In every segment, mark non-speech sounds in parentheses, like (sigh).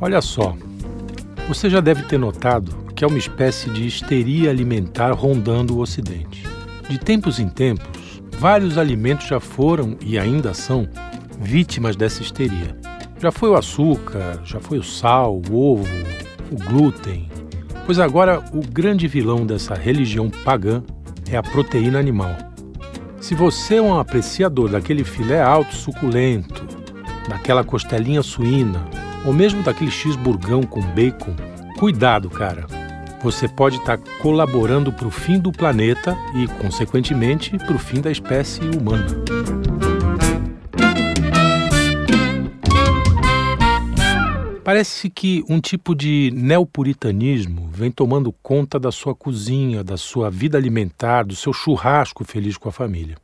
Olha só, você já deve ter notado que é uma espécie de histeria alimentar rondando o Ocidente. De tempos em tempos, vários alimentos já foram e ainda são vítimas dessa histeria. Já foi o açúcar, já foi o sal, o ovo, o glúten. Pois agora o grande vilão dessa religião pagã é a proteína animal. Se você é um apreciador daquele filé alto suculento, daquela costelinha suína, ou mesmo daquele x-burgão com bacon, cuidado, cara. Você pode estar tá colaborando para o fim do planeta e, consequentemente, para o fim da espécie humana. Parece que um tipo de neopuritanismo vem tomando conta da sua cozinha, da sua vida alimentar, do seu churrasco feliz com a família.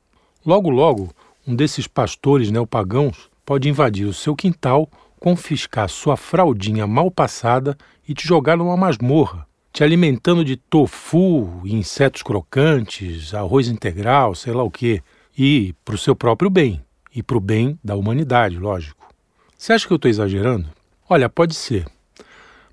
Logo, logo, um desses pastores neopagãos pode invadir o seu quintal, confiscar sua fraldinha mal passada e te jogar numa masmorra, te alimentando de tofu, insetos crocantes, arroz integral, sei lá o quê, e para o seu próprio bem, e para o bem da humanidade, lógico. Você acha que eu estou exagerando? Olha, pode ser.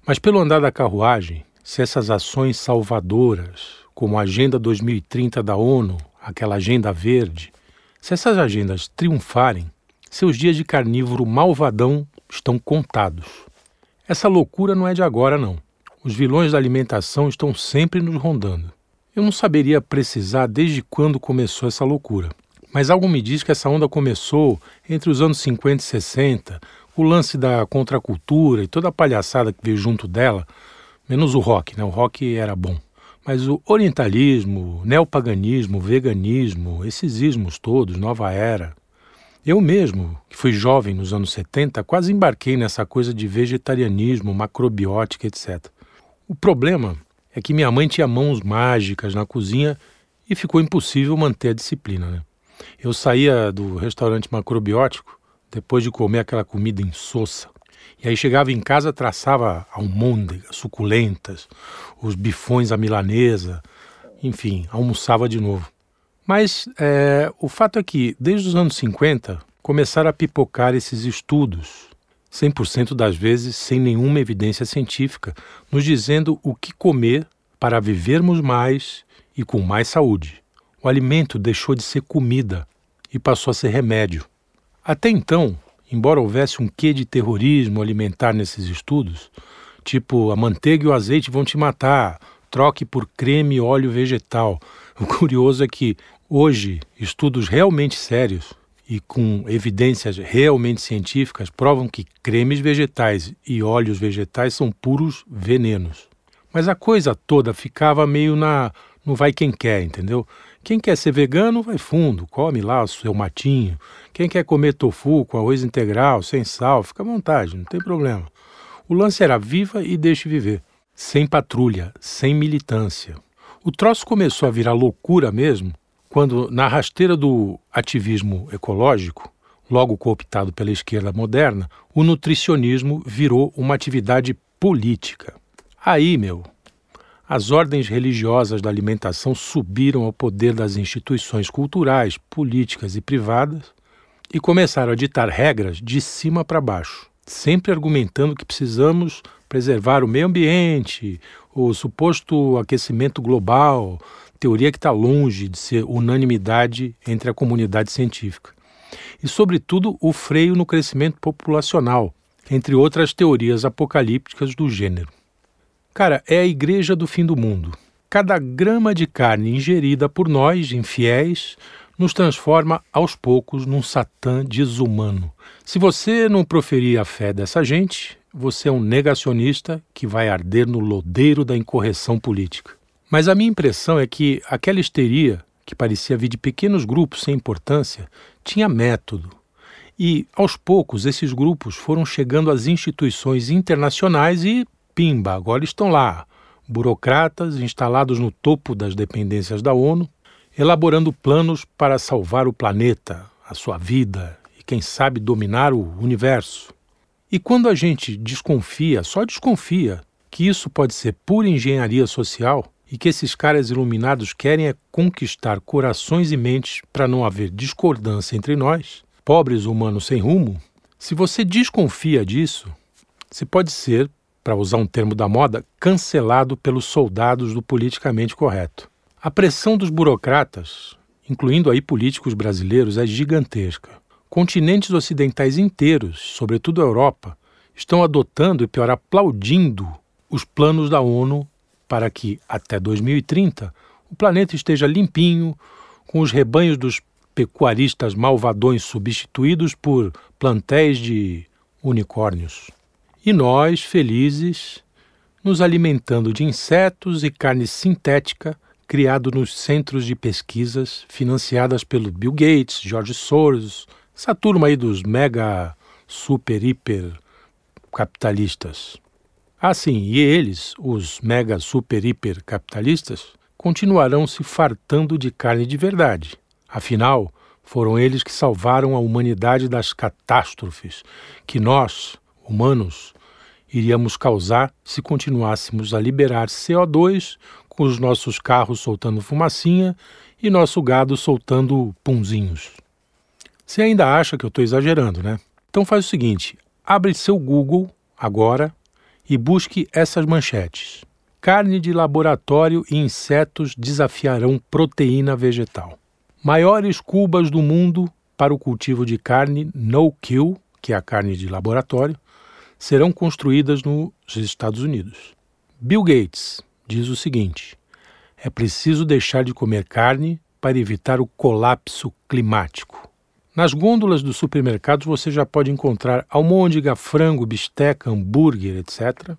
Mas pelo andar da carruagem, se essas ações salvadoras, como a Agenda 2030 da ONU, aquela Agenda Verde, se essas agendas triunfarem, seus dias de carnívoro malvadão estão contados. Essa loucura não é de agora, não. Os vilões da alimentação estão sempre nos rondando. Eu não saberia precisar desde quando começou essa loucura. Mas algo me diz que essa onda começou entre os anos 50 e 60, o lance da contracultura e toda a palhaçada que veio junto dela, menos o rock, né? O rock era bom. Mas o orientalismo, neopaganismo, veganismo, esses ismos todos, nova era. Eu mesmo, que fui jovem nos anos 70, quase embarquei nessa coisa de vegetarianismo, macrobiótica, etc. O problema é que minha mãe tinha mãos mágicas na cozinha e ficou impossível manter a disciplina. Né? Eu saía do restaurante macrobiótico depois de comer aquela comida insossa. E aí chegava em casa, traçava almôndegas suculentas, os bifões à milanesa, enfim, almoçava de novo. Mas é, o fato é que, desde os anos 50, começaram a pipocar esses estudos, 100% das vezes sem nenhuma evidência científica, nos dizendo o que comer para vivermos mais e com mais saúde. O alimento deixou de ser comida e passou a ser remédio. Até então, embora houvesse um quê de terrorismo alimentar nesses estudos, tipo a manteiga e o azeite vão te matar, troque por creme e óleo vegetal. O curioso é que hoje estudos realmente sérios e com evidências realmente científicas provam que cremes vegetais e óleos vegetais são puros venenos. Mas a coisa toda ficava meio na no vai quem quer, entendeu? Quem quer ser vegano, vai fundo, come lá o seu matinho. Quem quer comer tofu com arroz integral, sem sal, fica à vontade, não tem problema. O lance era viva e deixe viver. Sem patrulha, sem militância. O troço começou a virar loucura mesmo quando, na rasteira do ativismo ecológico, logo cooptado pela esquerda moderna, o nutricionismo virou uma atividade política. Aí, meu, as ordens religiosas da alimentação subiram ao poder das instituições culturais, políticas e privadas e começaram a ditar regras de cima para baixo, sempre argumentando que precisamos preservar o meio ambiente, o suposto aquecimento global, teoria que está longe de ser unanimidade entre a comunidade científica. E, sobretudo, o freio no crescimento populacional, entre outras teorias apocalípticas do gênero. Cara, é a igreja do fim do mundo. Cada grama de carne ingerida por nós, infiéis, nos transforma aos poucos num satã desumano. Se você não proferir a fé dessa gente, você é um negacionista que vai arder no lodeiro da incorreção política. Mas a minha impressão é que aquela histeria, que parecia vir de pequenos grupos sem importância, tinha método. E, aos poucos, esses grupos foram chegando às instituições internacionais e Pimba, agora estão lá, burocratas instalados no topo das dependências da ONU, elaborando planos para salvar o planeta, a sua vida e, quem sabe, dominar o universo. E quando a gente desconfia, só desconfia, que isso pode ser pura engenharia social e que esses caras iluminados querem é conquistar corações e mentes para não haver discordância entre nós, pobres humanos sem rumo, se você desconfia disso, se pode ser, para usar um termo da moda, cancelado pelos soldados do politicamente correto. A pressão dos burocratas, incluindo aí políticos brasileiros, é gigantesca. Continentes ocidentais inteiros, sobretudo a Europa, estão adotando e pior aplaudindo os planos da ONU para que até 2030 o planeta esteja limpinho, com os rebanhos dos pecuaristas malvadões substituídos por plantéis de unicórnios. E nós, felizes, nos alimentando de insetos e carne sintética criado nos centros de pesquisas financiadas pelo Bill Gates, George Soros, essa turma aí dos mega, super, hiper capitalistas. Assim, e eles, os mega, super, hiper capitalistas, continuarão se fartando de carne de verdade. Afinal, foram eles que salvaram a humanidade das catástrofes que nós, humanos, iríamos causar se continuássemos a liberar CO2 com os nossos carros soltando fumacinha e nosso gado soltando punzinhos. Você ainda acha que eu estou exagerando, né? Então faz o seguinte: abre seu Google agora e busque essas manchetes. Carne de laboratório e insetos desafiarão proteína vegetal. Maiores cubas do mundo para o cultivo de carne no-kill, que é a carne de laboratório, serão construídas nos Estados Unidos. Bill Gates, diz o seguinte: é preciso deixar de comer carne para evitar o colapso climático. Nas gôndolas dos supermercados você já pode encontrar almôndega, frango, bisteca, hambúrguer, etc.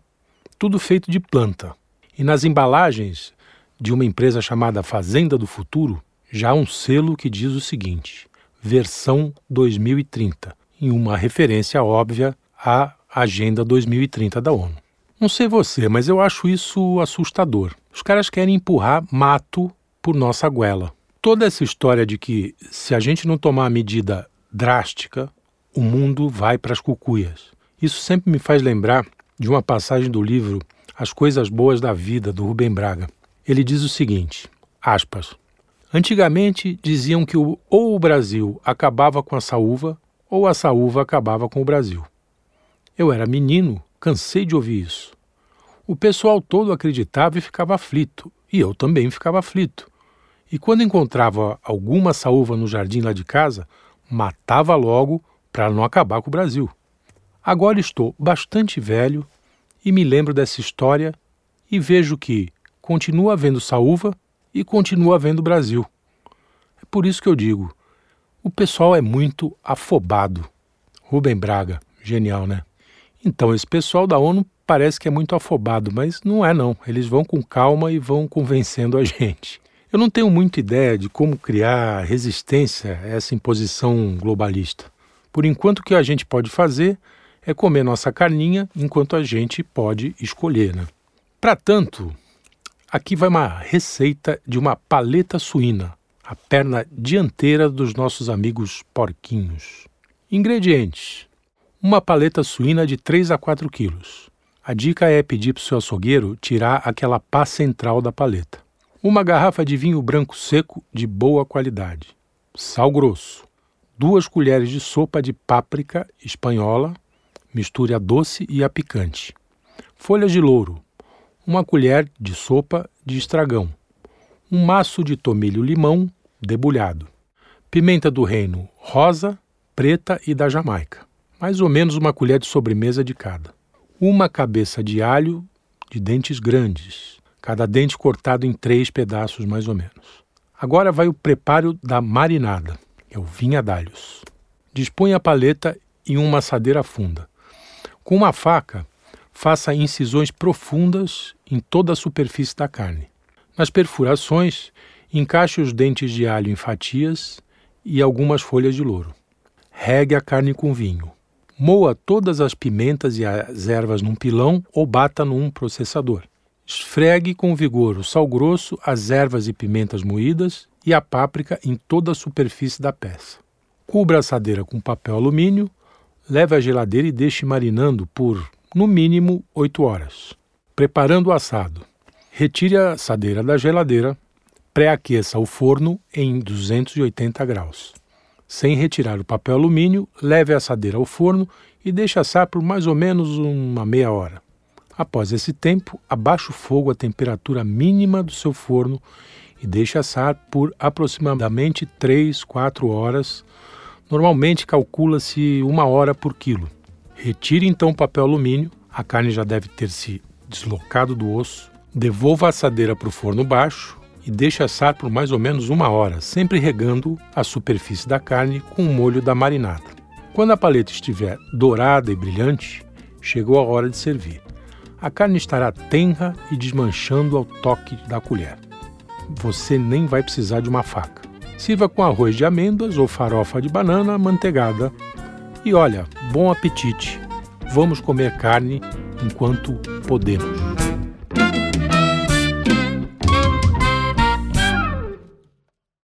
Tudo feito de planta. E nas embalagens de uma empresa chamada Fazenda do Futuro, já há um selo que diz o seguinte: versão 2030, em uma referência óbvia à Agenda 2030 da ONU. Não sei você, mas eu acho isso assustador. Os caras querem empurrar mato por nossa goela. Toda essa história de que se a gente não tomar a medida drástica, o mundo vai para as cucuias. Isso sempre me faz lembrar de uma passagem do livro As Coisas Boas da Vida, do Rubem Braga. Ele diz o seguinte, aspas, Antigamente diziam que ou o Brasil acabava com a saúva ou a saúva acabava com o Brasil. Eu era menino Cansei de ouvir isso. O pessoal todo acreditava e ficava aflito, e eu também ficava aflito. E quando encontrava alguma saúva no jardim lá de casa, matava logo para não acabar com o Brasil. Agora estou bastante velho e me lembro dessa história e vejo que continua havendo saúva e continua havendo Brasil. É por isso que eu digo: o pessoal é muito afobado. Rubem Braga, genial, né? Então, esse pessoal da ONU parece que é muito afobado, mas não é não. Eles vão com calma e vão convencendo a (laughs) gente. Eu não tenho muita ideia de como criar resistência a essa imposição globalista. Por enquanto, o que a gente pode fazer é comer nossa carninha enquanto a gente pode escolher. Né? Para tanto, aqui vai uma receita de uma paleta suína, a perna dianteira dos nossos amigos porquinhos. Ingredientes: uma paleta suína de 3 a 4 quilos. A dica é pedir para o seu açougueiro tirar aquela pá central da paleta. Uma garrafa de vinho branco seco de boa qualidade. Sal grosso. Duas colheres de sopa de páprica espanhola, misture a doce e a picante. Folhas de louro. Uma colher de sopa de estragão. Um maço de tomilho-limão debulhado. Pimenta do reino rosa, preta e da Jamaica mais ou menos uma colher de sobremesa de cada. Uma cabeça de alho de dentes grandes, cada dente cortado em três pedaços mais ou menos. Agora vai o preparo da marinada, é o vinha d'alhos. Dispõe a paleta em uma assadeira funda. Com uma faca, faça incisões profundas em toda a superfície da carne. Nas perfurações, encaixe os dentes de alho em fatias e algumas folhas de louro. Regue a carne com vinho. Moa todas as pimentas e as ervas num pilão ou bata num processador. Esfregue com vigor o sal grosso, as ervas e pimentas moídas e a páprica em toda a superfície da peça. Cubra a assadeira com papel alumínio, leve à geladeira e deixe marinando por, no mínimo, 8 horas. Preparando o assado. Retire a assadeira da geladeira, pré-aqueça o forno em 280 graus. Sem retirar o papel alumínio, leve a assadeira ao forno e deixe assar por mais ou menos uma meia hora. Após esse tempo, abaixe o fogo à temperatura mínima do seu forno e deixe assar por aproximadamente 3, 4 horas. Normalmente calcula-se uma hora por quilo. Retire então o papel alumínio, a carne já deve ter se deslocado do osso. Devolva a assadeira para o forno baixo e deixe assar por mais ou menos uma hora, sempre regando a superfície da carne com o molho da marinada. Quando a paleta estiver dourada e brilhante, chegou a hora de servir. A carne estará tenra e desmanchando ao toque da colher. Você nem vai precisar de uma faca. Sirva com arroz de amêndoas ou farofa de banana manteigada. E olha, bom apetite! Vamos comer carne enquanto podemos.